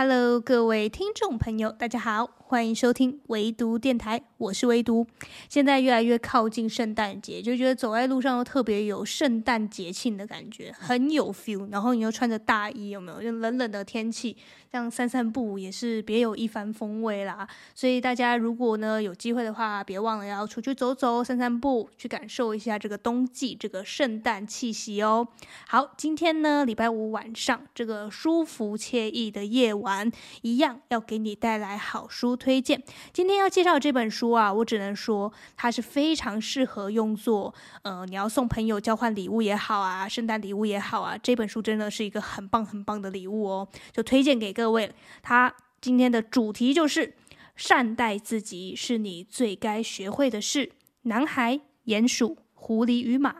Hello，各位听众朋友，大家好，欢迎收听唯独电台，我是唯独。现在越来越靠近圣诞节，就觉得走在路上都特别有圣诞节庆的感觉，很有 feel。然后你又穿着大衣，有没有？就冷冷的天气，这样散散步也是别有一番风味啦。所以大家如果呢有机会的话，别忘了要出去走走、散散步，去感受一下这个冬季这个圣诞气息哦。好，今天呢礼拜五晚上这个舒服惬意的夜晚。一样要给你带来好书推荐。今天要介绍这本书啊，我只能说它是非常适合用作呃，你要送朋友交换礼物也好啊，圣诞礼物也好啊，这本书真的是一个很棒很棒的礼物哦，就推荐给各位。它今天的主题就是善待自己是你最该学会的事。男孩、鼹鼠、狐狸与马。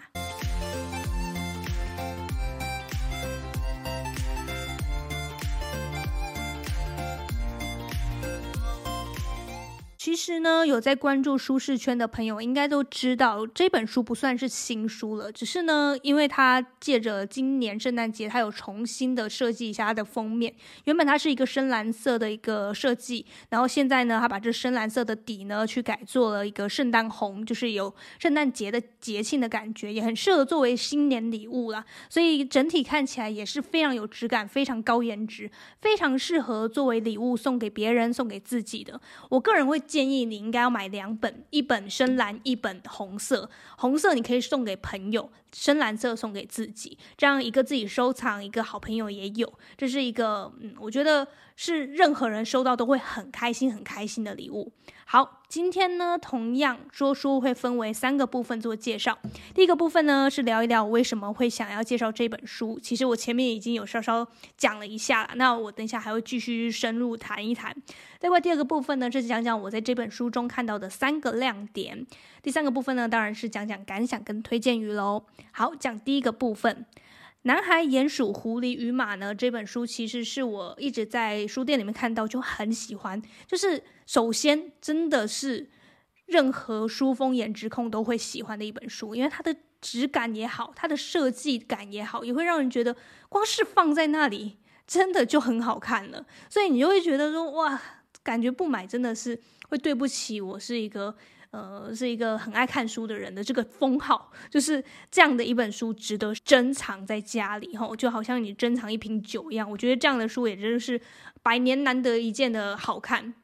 其实呢，有在关注舒适圈的朋友应该都知道，这本书不算是新书了。只是呢，因为它借着今年圣诞节，它有重新的设计一下它的封面。原本它是一个深蓝色的一个设计，然后现在呢，它把这深蓝色的底呢，去改做了一个圣诞红，就是有圣诞节的节庆的感觉，也很适合作为新年礼物啦。所以整体看起来也是非常有质感，非常高颜值，非常适合作为礼物送给别人、送给自己的。我个人会。建建议你应该要买两本，一本深蓝，一本红色。红色你可以送给朋友，深蓝色送给自己，这样一个自己收藏，一个好朋友也有。这是一个，嗯，我觉得。是任何人收到都会很开心、很开心的礼物。好，今天呢，同样说书会分为三个部分做介绍。第一个部分呢，是聊一聊我为什么会想要介绍这本书。其实我前面已经有稍稍讲了一下了，那我等一下还会继续深入谈一谈。另外第二个部分呢，是讲讲我在这本书中看到的三个亮点。第三个部分呢，当然是讲讲感想跟推荐语喽。好，讲第一个部分。男孩、鼹鼠、狐狸与马呢？这本书其实是我一直在书店里面看到就很喜欢。就是首先真的是任何书封颜值控都会喜欢的一本书，因为它的质感也好，它的设计感也好，也会让人觉得光是放在那里真的就很好看了。所以你就会觉得说哇，感觉不买真的是会对不起我是一个。呃，是一个很爱看书的人的这个封号，就是这样的一本书值得珍藏在家里吼，就好像你珍藏一瓶酒一样。我觉得这样的书也真是百年难得一见的好看。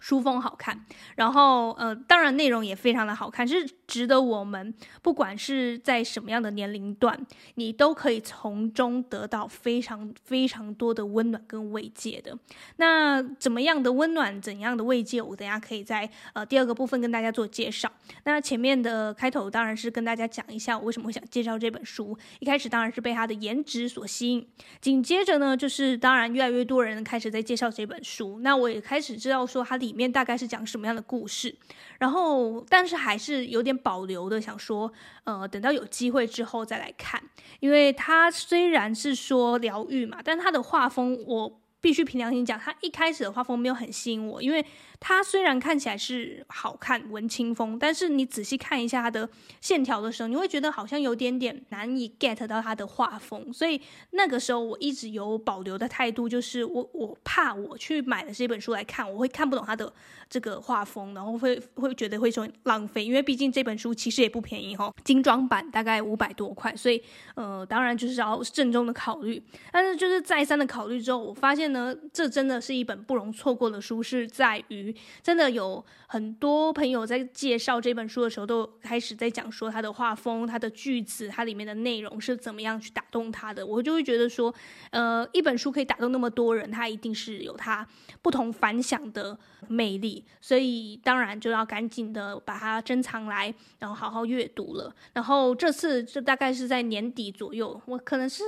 书风好看，然后呃，当然内容也非常的好看，是值得我们不管是在什么样的年龄段，你都可以从中得到非常非常多的温暖跟慰藉的。那怎么样的温暖，怎样的慰藉，我等下可以在呃第二个部分跟大家做介绍。那前面的开头当然是跟大家讲一下我为什么会想介绍这本书。一开始当然是被它的颜值所吸引，紧接着呢，就是当然越来越多人开始在介绍这本书，那我也开始知道说它里面大概是讲什么样的故事，然后但是还是有点保留的，想说，呃，等到有机会之后再来看，因为它虽然是说疗愈嘛，但它的画风我必须凭良心讲，它一开始的画风没有很吸引我，因为。它虽然看起来是好看文青风，但是你仔细看一下它的线条的时候，你会觉得好像有点点难以 get 到它的画风。所以那个时候我一直有保留的态度，就是我我怕我去买了这本书来看，我会看不懂它的这个画风，然后会会觉得会说浪费，因为毕竟这本书其实也不便宜哈，精装版大概五百多块，所以呃当然就是要慎重的考虑。但是就是再三的考虑之后，我发现呢，这真的是一本不容错过的书，是在于。真的有很多朋友在介绍这本书的时候，都开始在讲说他的画风、他的句子、它里面的内容是怎么样去打动他的。我就会觉得说，呃，一本书可以打动那么多人，它一定是有它不同凡响的魅力。所以当然就要赶紧的把它珍藏来，然后好好阅读了。然后这次就大概是在年底左右，我可能是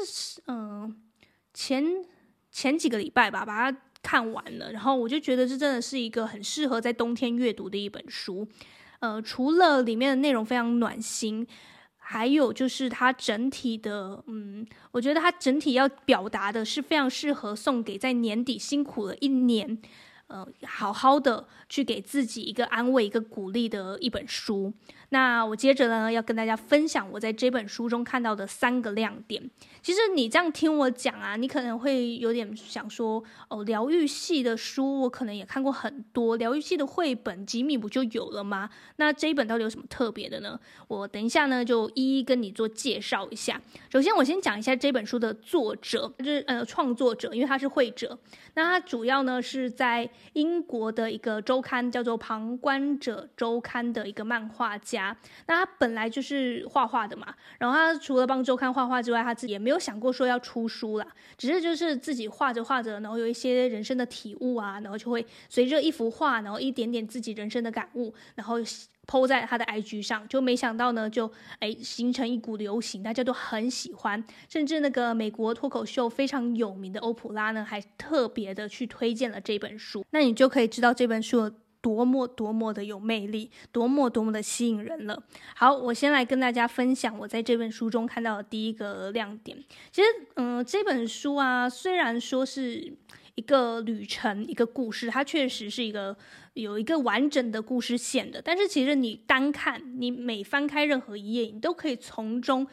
嗯、前前几个礼拜吧，把它。看完了，然后我就觉得这真的是一个很适合在冬天阅读的一本书。呃，除了里面的内容非常暖心，还有就是它整体的，嗯，我觉得它整体要表达的是非常适合送给在年底辛苦了一年，呃，好好的去给自己一个安慰、一个鼓励的一本书。那我接着呢，要跟大家分享我在这本书中看到的三个亮点。其实你这样听我讲啊，你可能会有点想说，哦，疗愈系的书我可能也看过很多，疗愈系的绘本吉米不就有了吗？那这一本到底有什么特别的呢？我等一下呢就一一跟你做介绍一下。首先，我先讲一下这本书的作者，就是呃创作者，因为他是绘者。那他主要呢是在英国的一个周刊叫做《旁观者周刊》的一个漫画家。那他本来就是画画的嘛，然后他除了帮周刊画画之外，他自己也没有想过说要出书啦，只是就是自己画着画着，然后有一些人生的体悟啊，然后就会随着一幅画，然后一点点自己人生的感悟，然后 po 在他的 IG 上，就没想到呢，就哎形成一股流行，大家都很喜欢，甚至那个美国脱口秀非常有名的欧普拉呢，还特别的去推荐了这本书。那你就可以知道这本书有多么多么的有魅力，多么多么的吸引人了。好，我先来跟大家分享我在这本书中看到的第一个亮点。其实，嗯、呃，这本书啊，虽然说是一个旅程，一个故事，它确实是一个有一个完整的故事线的。但是，其实你单看，你每翻开任何一页，你都可以从中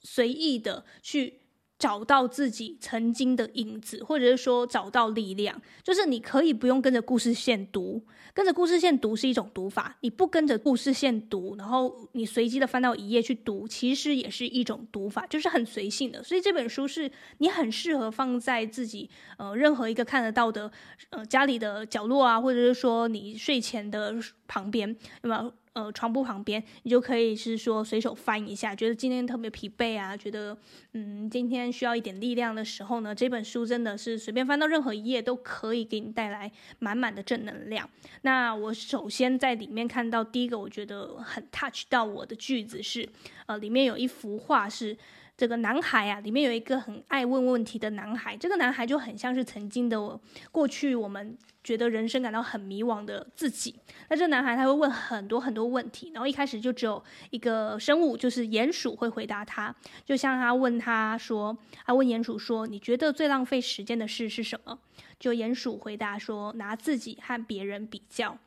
随意的去。找到自己曾经的影子，或者是说找到力量，就是你可以不用跟着故事线读，跟着故事线读是一种读法，你不跟着故事线读，然后你随机的翻到一页去读，其实也是一种读法，就是很随性的。所以这本书是你很适合放在自己呃任何一个看得到的呃家里的角落啊，或者是说你睡前的旁边，有没有？呃，床铺旁边，你就可以是说随手翻一下，觉得今天特别疲惫啊，觉得嗯，今天需要一点力量的时候呢，这本书真的是随便翻到任何一页都可以给你带来满满的正能量。那我首先在里面看到第一个我觉得很 touch 到我的句子是，呃，里面有一幅画是。这个男孩啊，里面有一个很爱问问题的男孩。这个男孩就很像是曾经的过去，我们觉得人生感到很迷惘的自己。那这男孩他会问很多很多问题，然后一开始就只有一个生物，就是鼹鼠会回答他。就像他问他说，他问鼹鼠说：“你觉得最浪费时间的事是什么？”就鼹鼠回答说：“拿自己和别人比较。”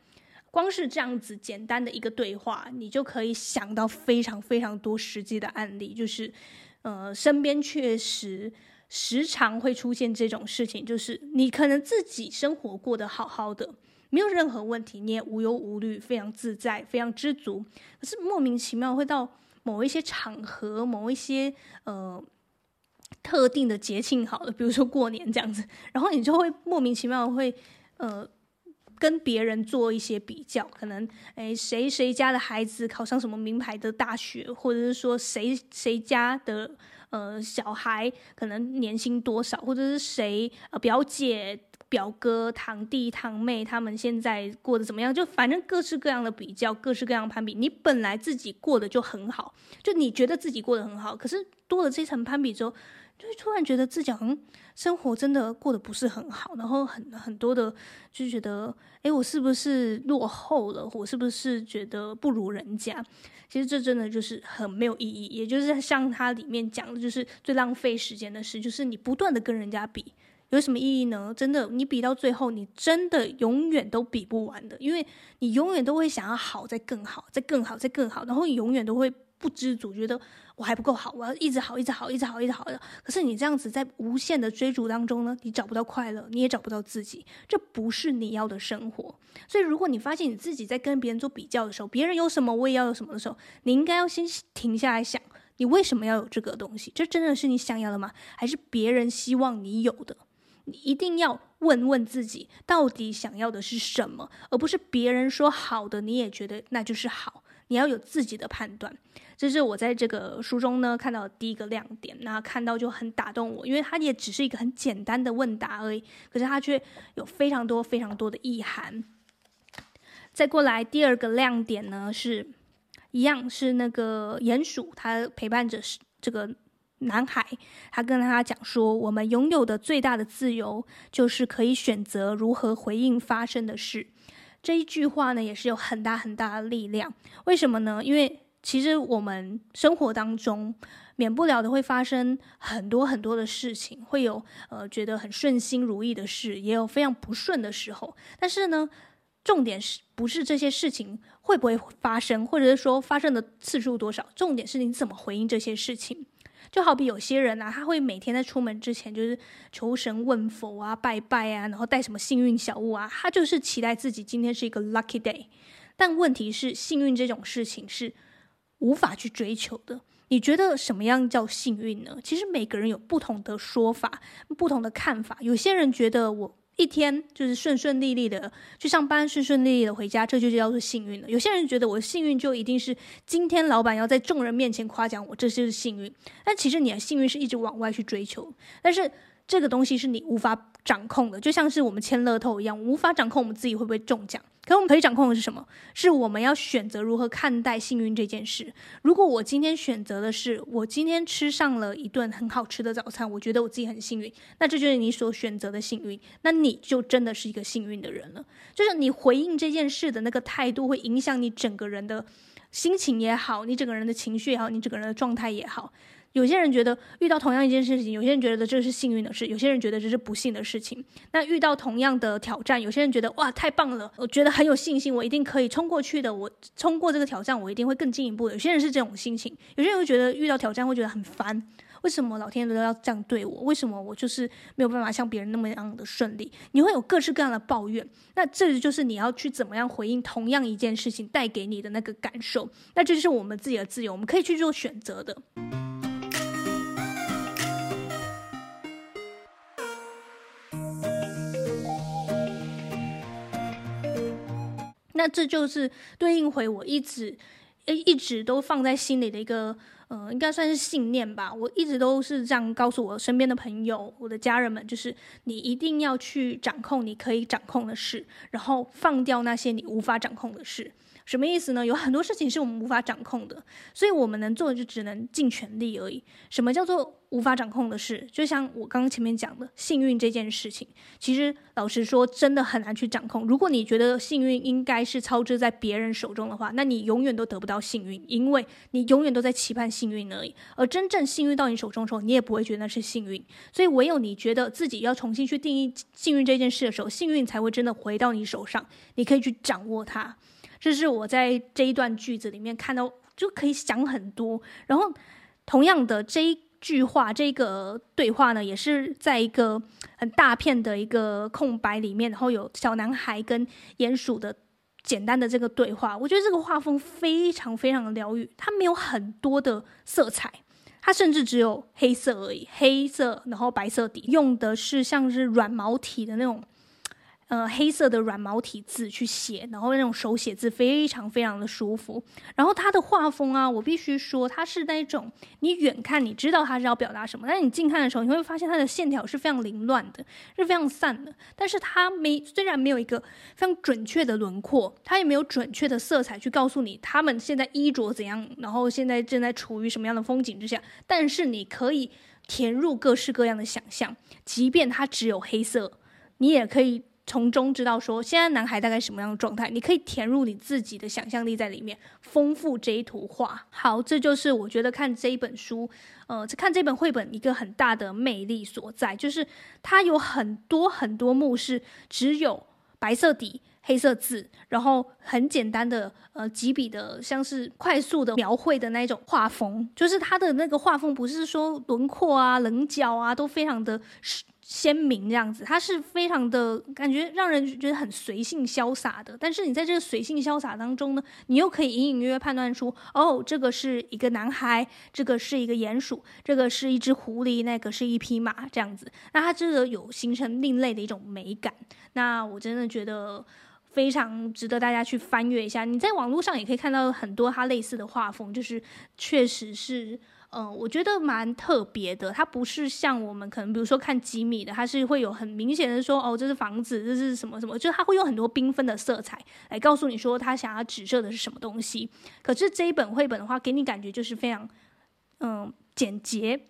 光是这样子简单的一个对话，你就可以想到非常非常多实际的案例，就是。呃，身边确实时常会出现这种事情，就是你可能自己生活过得好好的，没有任何问题，你也无忧无虑，非常自在，非常知足。可是莫名其妙会到某一些场合，某一些呃特定的节庆，好了，比如说过年这样子，然后你就会莫名其妙会呃跟别人做一些比较，可能诶谁谁家的孩子考上什么名牌的大学，或者是说谁谁家的呃小孩可能年薪多少，或者是谁呃表姐表哥堂弟堂妹他们现在过得怎么样，就反正各式各样的比较，各式各样攀比。你本来自己过得就很好，就你觉得自己过得很好，可是多了这层攀比之后。就突然觉得自己好像生活真的过得不是很好，然后很很多的就觉得，诶，我是不是落后了？我是不是觉得不如人家？其实这真的就是很没有意义。也就是像它里面讲的，就是最浪费时间的事，就是你不断的跟人家比，有什么意义呢？真的，你比到最后，你真的永远都比不完的，因为你永远都会想要好，再更好，再更好，再更好，然后你永远都会。不知足，觉得我还不够好，我要一直好，一直好，一直好，一直好的。可是你这样子在无限的追逐当中呢，你找不到快乐，你也找不到自己，这不是你要的生活。所以，如果你发现你自己在跟别人做比较的时候，别人有什么我也要有什么的时候，你应该要先停下来想，你为什么要有这个东西？这真的是你想要的吗？还是别人希望你有的？你一定要问问自己，到底想要的是什么，而不是别人说好的，你也觉得那就是好。你要有自己的判断，这是我在这个书中呢看到的第一个亮点。那看到就很打动我，因为它也只是一个很简单的问答而已，可是它却有非常多非常多的意涵。再过来第二个亮点呢，是一样是那个鼹鼠，它陪伴着这个男孩，他跟他讲说：“我们拥有的最大的自由，就是可以选择如何回应发生的事。”这一句话呢，也是有很大很大的力量。为什么呢？因为其实我们生活当中免不了的会发生很多很多的事情，会有呃觉得很顺心如意的事，也有非常不顺的时候。但是呢，重点是不是这些事情会不会发生，或者是说发生的次数多少？重点是你怎么回应这些事情。就好比有些人啊，他会每天在出门之前就是求神问佛啊、拜拜啊，然后带什么幸运小物啊，他就是期待自己今天是一个 lucky day。但问题是，幸运这种事情是无法去追求的。你觉得什么样叫幸运呢？其实每个人有不同的说法、不同的看法。有些人觉得我。一天就是顺顺利利的去上班，顺顺利利的回家，这就叫做幸运了。有些人觉得我的幸运就一定是今天老板要在众人面前夸奖我，这就是幸运。但其实你的幸运是一直往外去追求，但是。这个东西是你无法掌控的，就像是我们签乐透一样，无法掌控我们自己会不会中奖。可我们可以掌控的是什么？是我们要选择如何看待幸运这件事。如果我今天选择的是我今天吃上了一顿很好吃的早餐，我觉得我自己很幸运，那这就是你所选择的幸运，那你就真的是一个幸运的人了。就是你回应这件事的那个态度，会影响你整个人的心情也好，你整个人的情绪也好，你整个人的状态也好。有些人觉得遇到同样一件事情，有些人觉得这是幸运的事，有些人觉得这是不幸的事情。那遇到同样的挑战，有些人觉得哇，太棒了，我觉得很有信心，我一定可以冲过去的。我冲过这个挑战，我一定会更进一步。有些人是这种心情，有些人会觉得遇到挑战会觉得很烦，为什么老天都要这样对我？为什么我就是没有办法像别人那么样的顺利？你会有各式各样的抱怨。那这就是你要去怎么样回应同样一件事情带给你的那个感受。那这就是我们自己的自由，我们可以去做选择的。那这就是对应回我一直，诶，一直都放在心里的一个，呃，应该算是信念吧。我一直都是这样告诉我身边的朋友、我的家人们，就是你一定要去掌控你可以掌控的事，然后放掉那些你无法掌控的事。什么意思呢？有很多事情是我们无法掌控的，所以我们能做的就只能尽全力而已。什么叫做无法掌控的事？就像我刚刚前面讲的，幸运这件事情，其实老实说，真的很难去掌控。如果你觉得幸运应该是操之在别人手中的话，那你永远都得不到幸运，因为你永远都在期盼幸运而已。而真正幸运到你手中的时候，你也不会觉得那是幸运。所以，唯有你觉得自己要重新去定义幸运这件事的时候，幸运才会真的回到你手上，你可以去掌握它。这是我在这一段句子里面看到，就可以想很多。然后，同样的这一句话，这个对话呢，也是在一个很大片的一个空白里面，然后有小男孩跟鼹鼠的简单的这个对话。我觉得这个画风非常非常的疗愈，它没有很多的色彩，它甚至只有黑色而已，黑色然后白色底，用的是像是软毛体的那种。呃，黑色的软毛体字去写，然后那种手写字非常非常的舒服。然后他的画风啊，我必须说，他是那种你远看你知道他是要表达什么，但是你近看的时候，你会发现他的线条是非常凌乱的，是非常散的。但是他没虽然没有一个非常准确的轮廓，他也没有准确的色彩去告诉你他们现在衣着怎样，然后现在正在处于什么样的风景之下。但是你可以填入各式各样的想象，即便它只有黑色，你也可以。从中知道说，现在男孩大概什么样的状态，你可以填入你自己的想象力在里面，丰富这一图画。好，这就是我觉得看这一本书，呃，看这本绘本一个很大的魅力所在，就是它有很多很多幕是只有白色底、黑色字，然后很简单的呃几笔的，像是快速的描绘的那一种画风，就是它的那个画风不是说轮廓啊、棱角啊都非常的。鲜明这样子，它是非常的感觉让人觉得很随性潇洒的。但是你在这个随性潇洒当中呢，你又可以隐隐约约判断出，哦，这个是一个男孩，这个是一个鼹鼠，这个是一只狐狸，那个是一匹马这样子。那它这个有形成另类的一种美感。那我真的觉得非常值得大家去翻阅一下。你在网络上也可以看到很多它类似的画风，就是确实是。嗯、我觉得蛮特别的。它不是像我们可能，比如说看吉米的，它是会有很明显的说，哦，这是房子，这是什么什么，就是它会用很多缤纷的色彩来告诉你说他想要指涉的是什么东西。可是这一本绘本的话，给你感觉就是非常，嗯、简洁，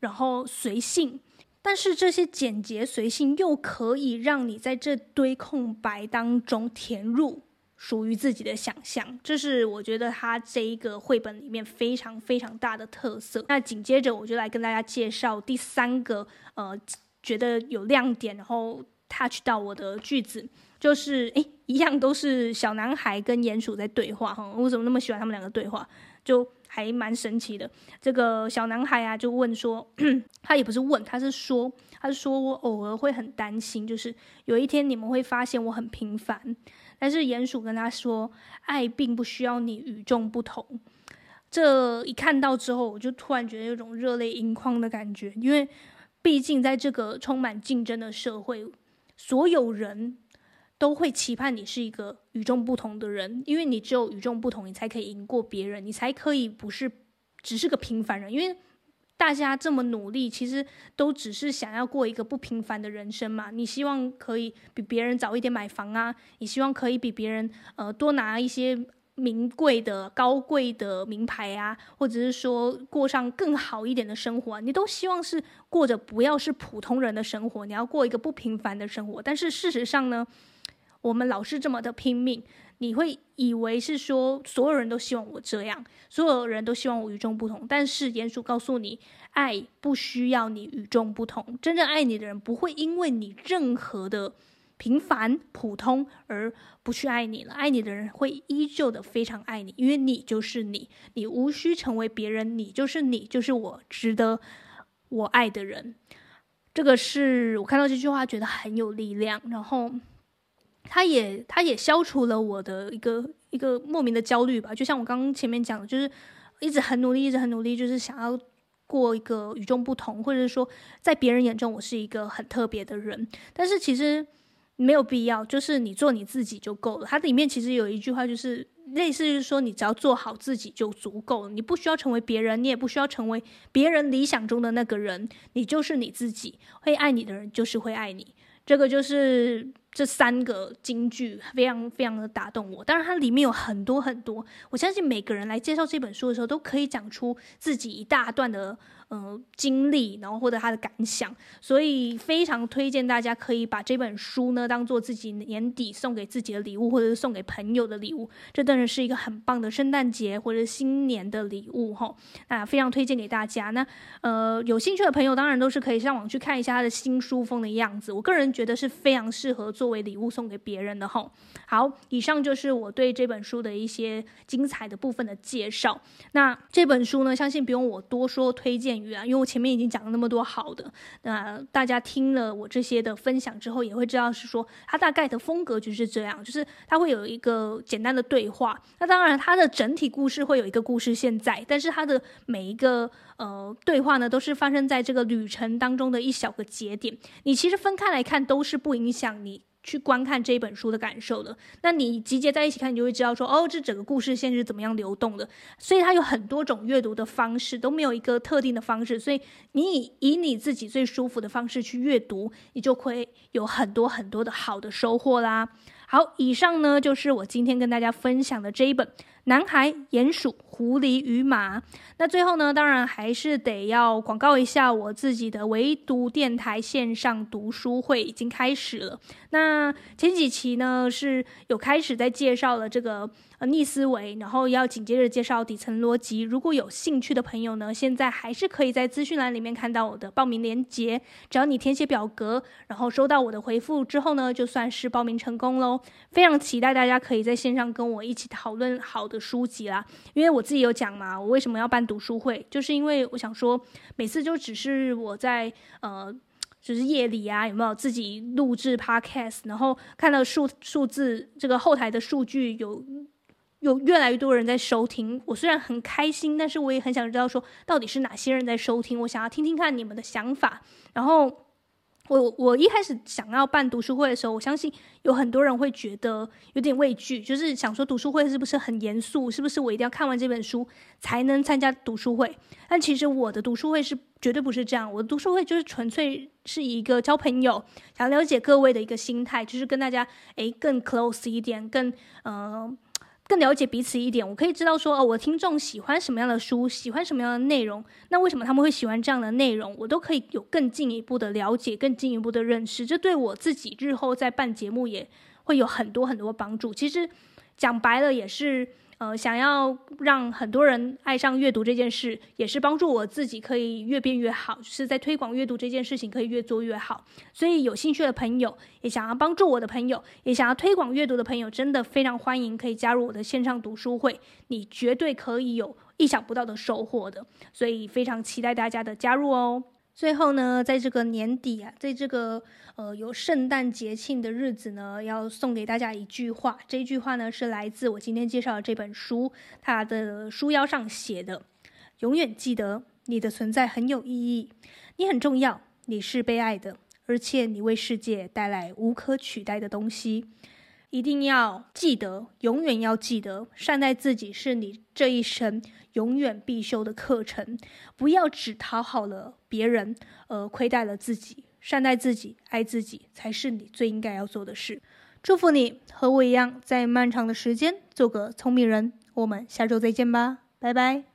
然后随性。但是这些简洁随性又可以让你在这堆空白当中填入属于自己的想象，这是我觉得他这一个绘本里面非常非常大的特色。那紧接着我就来跟大家介绍第三个，呃，觉得有亮点，然后 touch 到我的句子，就是诶，一样都是小男孩跟鼹鼠在对话哈。我怎么那么喜欢他们两个对话？就还蛮神奇的。这个小男孩啊，就问说，他也不是问，他是说，他是说我偶尔会很担心，就是有一天你们会发现我很平凡。但是鼹鼠跟他说：“爱并不需要你与众不同。”这一看到之后，我就突然觉得有种热泪盈眶的感觉，因为毕竟在这个充满竞争的社会，所有人都会期盼你是一个与众不同的人，因为你只有与众不同，你才可以赢过别人，你才可以不是只是个平凡人，因为。大家这么努力，其实都只是想要过一个不平凡的人生嘛。你希望可以比别人早一点买房啊，你希望可以比别人呃多拿一些名贵的、高贵的名牌啊，或者是说过上更好一点的生活啊，你都希望是过着不要是普通人的生活，你要过一个不平凡的生活。但是事实上呢，我们老是这么的拼命。你会以为是说所有人都希望我这样，所有人都希望我与众不同。但是鼹鼠告诉你，爱不需要你与众不同。真正爱你的人不会因为你任何的平凡普通而不去爱你了。爱你的人会依旧的非常爱你，因为你就是你，你无需成为别人，你就是你，就是我值得我爱的人。这个是我看到这句话觉得很有力量，然后。他也，他也消除了我的一个一个莫名的焦虑吧。就像我刚刚前面讲的，就是一直很努力，一直很努力，就是想要过一个与众不同，或者是说，在别人眼中我是一个很特别的人。但是其实没有必要，就是你做你自己就够了。它里面其实有一句话，就是类似于说，你只要做好自己就足够了，你不需要成为别人，你也不需要成为别人理想中的那个人，你就是你自己。会爱你的人就是会爱你。这个就是这三个金句，非常非常的打动我。当然，它里面有很多很多，我相信每个人来介绍这本书的时候，都可以讲出自己一大段的。呃，经历，然后或者他的感想，所以非常推荐大家可以把这本书呢当做自己年底送给自己的礼物，或者是送给朋友的礼物。这当然是一个很棒的圣诞节或者新年的礼物哈。那非常推荐给大家。那呃，有兴趣的朋友当然都是可以上网去看一下他的新书封的样子。我个人觉得是非常适合作为礼物送给别人的哈。好，以上就是我对这本书的一些精彩的部分的介绍。那这本书呢，相信不用我多说推荐语啊。因为我前面已经讲了那么多好的，那大家听了我这些的分享之后，也会知道是说它大概的风格就是这样，就是它会有一个简单的对话。那当然，它的整体故事会有一个故事现在，但是它的每一个呃对话呢，都是发生在这个旅程当中的一小个节点。你其实分开来看，都是不影响你。去观看这一本书的感受的，那你集结在一起看，你就会知道说，哦，这整个故事线是怎么样流动的。所以它有很多种阅读的方式，都没有一个特定的方式。所以你以以你自己最舒服的方式去阅读，你就会有很多很多的好的收获啦。好，以上呢就是我今天跟大家分享的这一本。男孩、鼹鼠、狐狸与马。那最后呢，当然还是得要广告一下我自己的唯读电台线上读书会已经开始了。那前几期呢是有开始在介绍了这个呃逆思维，然后要紧接着介绍底层逻辑。如果有兴趣的朋友呢，现在还是可以在资讯栏里面看到我的报名链接。只要你填写表格，然后收到我的回复之后呢，就算是报名成功喽。非常期待大家可以在线上跟我一起讨论好的书籍啦，因为我自己有讲嘛，我为什么要办读书会，就是因为我想说，每次就只是我在呃，就是夜里啊，有没有自己录制 podcast，然后看到数数字这个后台的数据有有越来越多人在收听，我虽然很开心，但是我也很想知道说到底是哪些人在收听，我想要听听看你们的想法，然后。我我一开始想要办读书会的时候，我相信有很多人会觉得有点畏惧，就是想说读书会是不是很严肃？是不是我一定要看完这本书才能参加读书会？但其实我的读书会是绝对不是这样，我的读书会就是纯粹是一个交朋友，想了解各位的一个心态，就是跟大家诶更 close 一点，更嗯。更了解彼此一点，我可以知道说，哦，我听众喜欢什么样的书，喜欢什么样的内容，那为什么他们会喜欢这样的内容，我都可以有更进一步的了解，更进一步的认识，这对我自己日后在办节目也会有很多很多帮助。其实讲白了也是。呃，想要让很多人爱上阅读这件事，也是帮助我自己可以越变越好，就是在推广阅读这件事情可以越做越好。所以有兴趣的朋友，也想要帮助我的朋友，也想要推广阅读的朋友，真的非常欢迎可以加入我的线上读书会，你绝对可以有意想不到的收获的。所以非常期待大家的加入哦。最后呢，在这个年底啊，在这个呃有圣诞节庆的日子呢，要送给大家一句话。这句话呢，是来自我今天介绍的这本书，它的书腰上写的：“永远记得你的存在很有意义，你很重要，你是被爱的，而且你为世界带来无可取代的东西。”一定要记得，永远要记得，善待自己是你这一生永远必修的课程。不要只讨好了别人，而亏待了自己。善待自己，爱自己，才是你最应该要做的事。祝福你和我一样，在漫长的时间做个聪明人。我们下周再见吧，拜拜。